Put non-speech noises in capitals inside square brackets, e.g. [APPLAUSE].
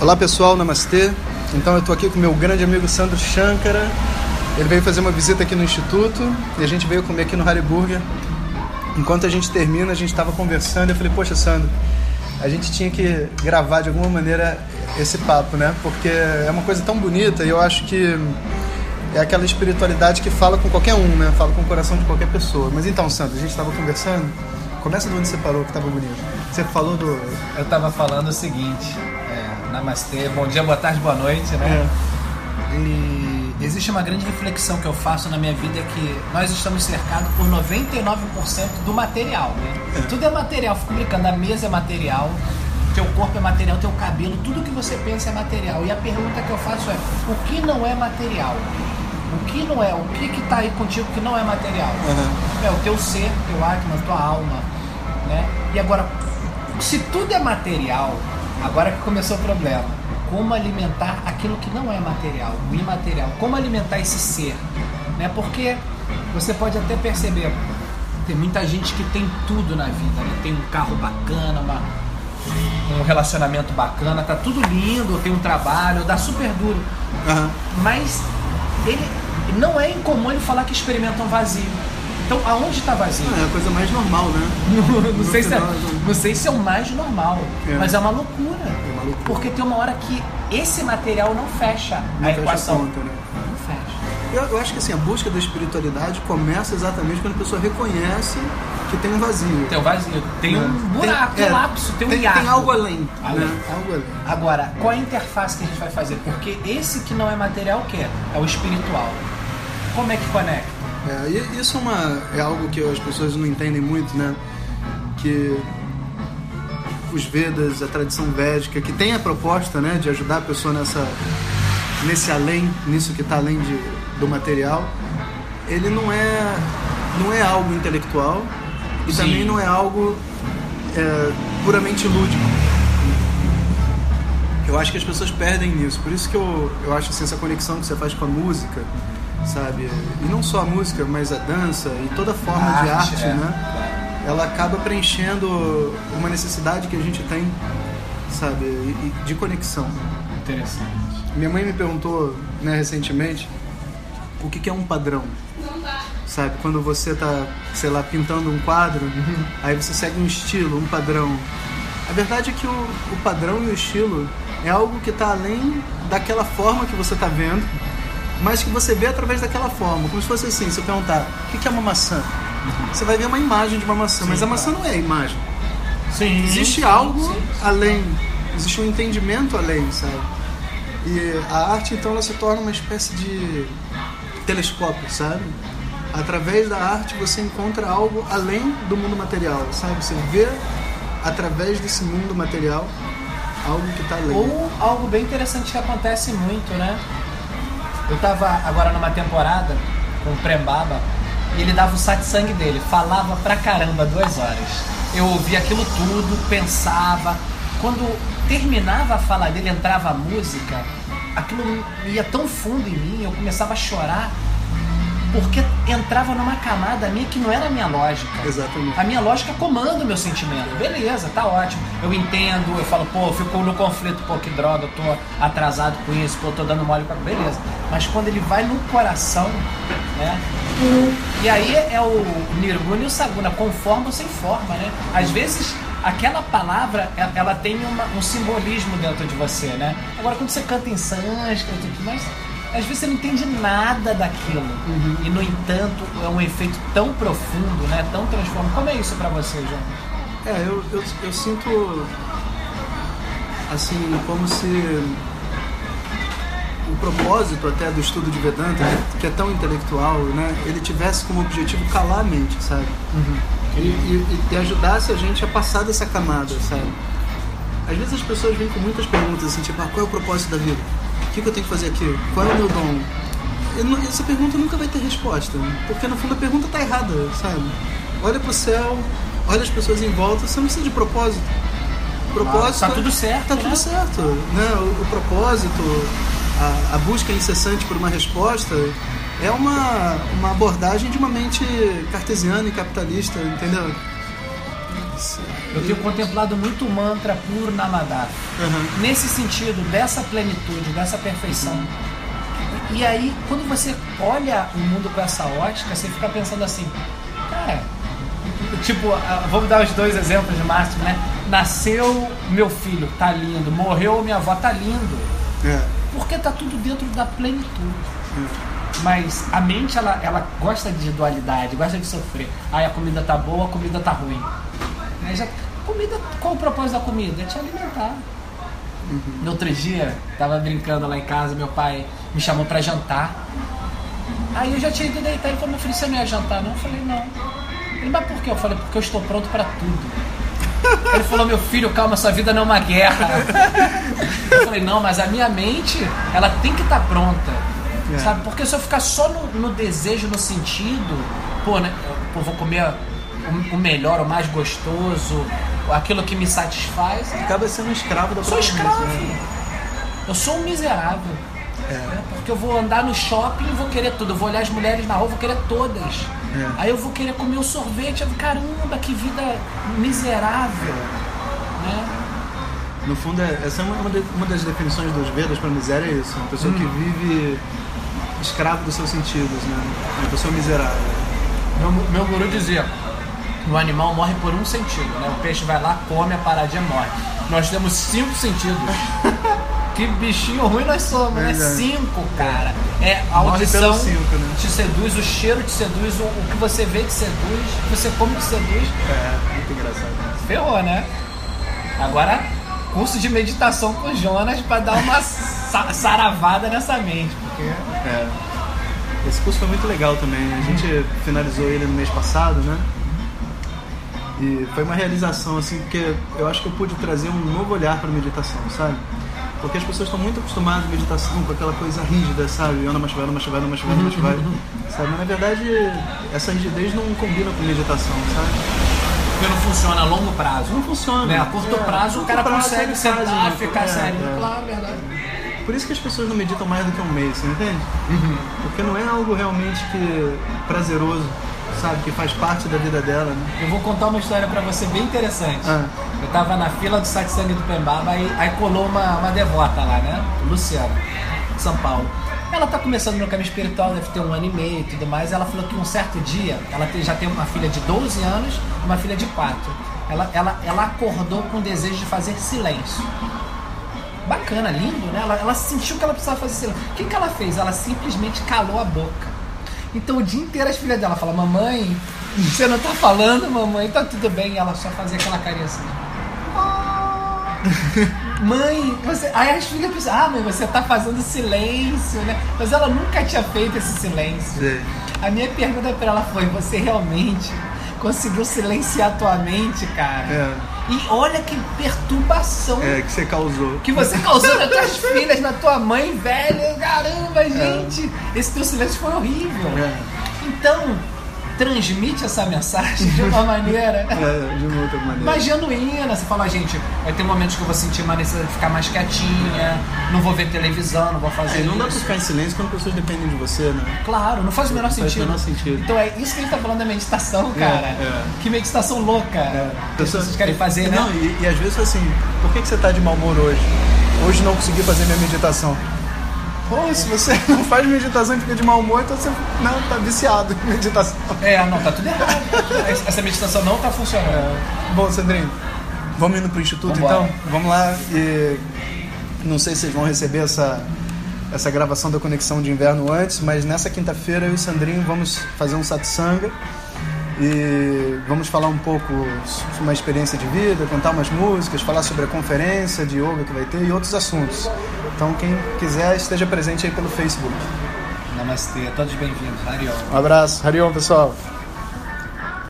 Olá pessoal, namastê. Então eu estou aqui com meu grande amigo Sandro Shankara. Ele veio fazer uma visita aqui no Instituto e a gente veio comer aqui no Hariburger. Enquanto a gente termina, a gente estava conversando e eu falei, poxa Sandro, a gente tinha que gravar de alguma maneira esse papo, né? Porque é uma coisa tão bonita e eu acho que é aquela espiritualidade que fala com qualquer um, né? Fala com o coração de qualquer pessoa. Mas então, Sandro, a gente estava conversando. Começa de onde você parou, que estava bonito. Você falou do. Eu estava falando o seguinte: Namastê, bom dia, boa tarde, boa noite, né? É. E existe uma grande reflexão que eu faço na minha vida é que nós estamos cercados por 99% do material, né? É. Tudo é material, fico brincando, a mesa é material, teu corpo é material, teu cabelo, tudo que você pensa é material. E a pergunta que eu faço é: o que não é material? O que não é? O que que tá aí contigo que não é material? Uhum. É o teu ser, teu atma, tua alma, né? E agora, se tudo é material, agora que começou o problema. Como alimentar aquilo que não é material, o imaterial? Como alimentar esse ser? Né? Porque você pode até perceber, tem muita gente que tem tudo na vida, né? Tem um carro bacana, uma, um relacionamento bacana, tá tudo lindo, tem um trabalho, dá super duro. Uhum. Mas ele não é incomum ele falar que experimenta um vazio. Então, aonde está vazio? Ah, é a coisa mais normal, né? [LAUGHS] não, não sei se é, não sei se é o mais normal, é. mas é uma loucura. É uma loucura. Porque tem uma hora que esse material não fecha não a fecha equação. A conta, né? Não fecha. Eu, eu, acho que assim, a busca da espiritualidade começa exatamente quando a pessoa reconhece que tem um vazio. Tem um vazio, tem né? um buraco, tem, um é, lapso, tem um tem, Tem algo além. além. Né? Algo além. Agora, qual é a interface que a gente vai fazer? Porque esse que não é material, o que é? É o espiritual. Como é que conecta? É, isso é, uma, é algo que as pessoas não entendem muito, né? Que os Vedas, a tradição védica, que tem a proposta né, de ajudar a pessoa nessa, nesse além, nisso que está além de, do material, ele não é, não é algo intelectual e Sim. também não é algo é, puramente lúdico. Eu acho que as pessoas perdem nisso, por isso que eu, eu acho assim, essa conexão que você faz com a música sabe? E não só a música, mas a dança e toda forma a de arte, arte é. né? Ela acaba preenchendo uma necessidade que a gente tem, sabe? de conexão. Interessante. Minha mãe me perguntou, né, recentemente, o que, que é um padrão? Sabe? Quando você tá, sei lá, pintando um quadro, uhum. aí você segue um estilo, um padrão. A verdade é que o, o padrão e o estilo é algo que está além daquela forma que você está vendo mas que você vê através daquela forma. Como se fosse assim, se eu perguntar, o que é uma maçã? Você vai ver uma imagem de uma maçã, sim, mas a maçã não é a imagem. Sim, existe algo sim, além, existe um entendimento além, sabe? E a arte, então, ela se torna uma espécie de telescópio, sabe? Através da arte você encontra algo além do mundo material, sabe? Você vê através desse mundo material algo que está além. Ou algo bem interessante que acontece muito, né? Eu tava agora numa temporada com o Prembaba e ele dava o satsang dele, falava pra caramba duas horas. Eu ouvia aquilo tudo, pensava. Quando terminava a fala dele, entrava a música, aquilo ia tão fundo em mim, eu começava a chorar porque entrava numa camada minha que não era a minha lógica. Exatamente. A minha lógica comanda o meu sentimento. Beleza, tá ótimo. Eu entendo, eu falo, pô, ficou no conflito, pô, que droga, eu tô atrasado com isso, pô, eu tô dando mole com Beleza. Mas quando ele vai no coração, né? E aí é o Nirguna e o Saguna, com forma ou sem forma, né? Às vezes aquela palavra ela tem uma, um simbolismo dentro de você, né? Agora quando você canta em sânscrito, mas às vezes você não entende nada daquilo. Uhum. E no entanto é um efeito tão profundo, né? Tão transformador. Como é isso para você, João? É, eu, eu, eu sinto assim, como se o propósito até do estudo de Vedanta, que é tão intelectual, né, ele tivesse como objetivo calar a mente, sabe? Uhum. E, e, e, ajudasse a gente a passar dessa camada, sabe? Às vezes as pessoas vêm com muitas perguntas assim, tipo, ah, qual é o propósito da vida? O que, que eu tenho que fazer aqui? Qual é o meu dom? essa pergunta nunca vai ter resposta, porque no fundo a pergunta está errada, sabe? Olha para o céu, olha as pessoas em volta, você não precisa de propósito. Propósito. Ah, tá tudo certo. Tá né? tudo certo. Né? O, o propósito, a, a, busca incessante por uma resposta é uma, uma abordagem de uma mente cartesiana e capitalista, entendeu? Eu tenho contemplado muito o mantra puro Namadá. Uhum. Nesse sentido, dessa plenitude, dessa perfeição. E, e aí, quando você olha o mundo com essa ótica, você fica pensando assim, cara, tipo, vamos dar os dois exemplos de Márcio, né? Nasceu meu filho, tá lindo. Morreu minha avó, tá lindo. É. Porque tá tudo dentro da plenitude. Mas a mente, ela, ela gosta de dualidade, gosta de sofrer. Aí a comida tá boa, a comida tá ruim. Aí já, comida, qual o propósito da comida? É te alimentar. No outro dia, tava brincando lá em casa, meu pai me chamou pra jantar. Aí eu já tinha ido deitar e falou, meu filho, você não ia jantar não? Eu falei, não. Ele, mas por quê? Eu falei, porque eu estou pronto pra tudo. [LAUGHS] Ele falou, meu filho, calma, sua vida não é uma guerra. [LAUGHS] Eu falei, não, mas a minha mente, ela tem que estar pronta. É. Sabe? Porque se eu ficar só no, no desejo, no sentido, pô, né? Pô, vou comer o, o melhor, o mais gostoso, aquilo que me satisfaz. Acaba sendo um escravo da Eu sou própria escravo. né? Eu sou um miserável. É. né? Porque eu vou andar no shopping e vou querer tudo. Eu vou olhar as mulheres na rua, vou querer todas. É. Aí eu vou querer comer o sorvete. Eu vou, caramba, que vida miserável. Né? No fundo, é- essa é uma, uma das definições dos Vedas para miséria é isso. Uma pessoa que vive escravo dos seus sentidos, né? Uma pessoa miserável. Meu, meu guru dizia: o animal morre por um sentido, né? O peixe vai lá, come, a paradinha morre. Nós temos cinco sentidos. [LAUGHS] que bichinho ruim nós somos, né? Cinco, cara. É a audição cinco, né? te seduz, o cheiro te seduz, o, o que você vê te seduz, o que você come te seduz. É, muito engraçado. Ferrou, né? Agora, curso de meditação com Jonas pra dar uma sa- saravada nessa mente. Porque É. Esse curso foi muito legal também. A gente finalizou ele no mês passado, né? E foi uma realização, assim, porque eu acho que eu pude trazer um novo olhar para a meditação, sabe? Porque as pessoas estão muito acostumadas à meditação com aquela coisa rígida, sabe? Ana Mashivai, Ana Mashivai, Ana Mashivai, Ana Mashivai, [LAUGHS] sabe? Mas na verdade, essa rigidez não combina com meditação, sabe? porque não funciona a longo prazo. Não funciona. Né? A curto É, prazo o cara prazo consegue sentar, faz, né? ficar É, sério. é. Claro, verdade. Por isso que as pessoas não meditam mais do que um mês, você entende? Uhum. Porque não é algo realmente que prazeroso, sabe? Que faz parte da vida dela, né? Eu vou contar uma história pra você bem interessante. Ah. Eu tava na fila do satsang do Pembaba e aí colou uma, uma devota lá, né? Luciana, de São Paulo. Ela tá começando no caminho espiritual, deve ter um ano e meio e tudo mais. Ela falou que um certo dia, ela já tem uma filha de 12 anos e uma filha de 4. Ela, ela, ela acordou com o desejo de fazer silêncio. Bacana, lindo, né? Ela, ela sentiu que ela precisava fazer silêncio. O que, que ela fez? Ela simplesmente calou a boca. Então o dia inteiro as filhas dela falam, mamãe, você não tá falando, mamãe, tá tudo bem. E ela só fazia aquela carinha assim. "Ah, [LAUGHS] Mãe, você. Aí as filhas pensam, ah, mãe, você tá fazendo silêncio, né? Mas ela nunca tinha feito esse silêncio. Sei. A minha pergunta pra ela foi: você realmente conseguiu silenciar a tua mente, cara? É. E olha que perturbação É, que você causou. que você causou nas tuas [LAUGHS] filhas, na tua mãe, velho. Caramba, gente. Esse teu silêncio foi horrível. É. Então, transmite essa mensagem de uma maneira [LAUGHS] É, de uma outra maneira. mais genuína. Você fala, gente, vai ter momentos que eu vou sentir uma necessidade de ficar mais quietinha, não vou ver televisão, não vou fazer É, não dá pra isso. ficar em silêncio quando pessoas dependem de você, né? Claro, não faz o menor Não faz o sentido. menor sentido. Então é isso que ele tá falando da meditação, cara. é. Que meditação louca. Que as pessoas querem fazer, né? Não, e, e às vezes assim, por que, que você tá de mau humor hoje? Hoje não consegui fazer minha meditação. Se você [LAUGHS] não faz meditação e fica de mau humor, então você não, tá viciado em meditação. É, não, tá tudo errado. [LAUGHS] Essa meditação não tá funcionando. Bom, Sandrinho, vamos indo pro instituto Vambora. então? Vamos lá e não sei se vocês vão receber essa, essa gravação da Conexão de Inverno antes, mas nessa quinta-feira eu e Sandrinho vamos fazer um satsanga e vamos falar um pouco sobre uma experiência de vida, cantar umas músicas, falar sobre a conferência de yoga que vai ter e outros assuntos. Então quem quiser esteja presente aí pelo Facebook. Namastê, todos bem-vindos. Harion. Um abraço, Harion pessoal.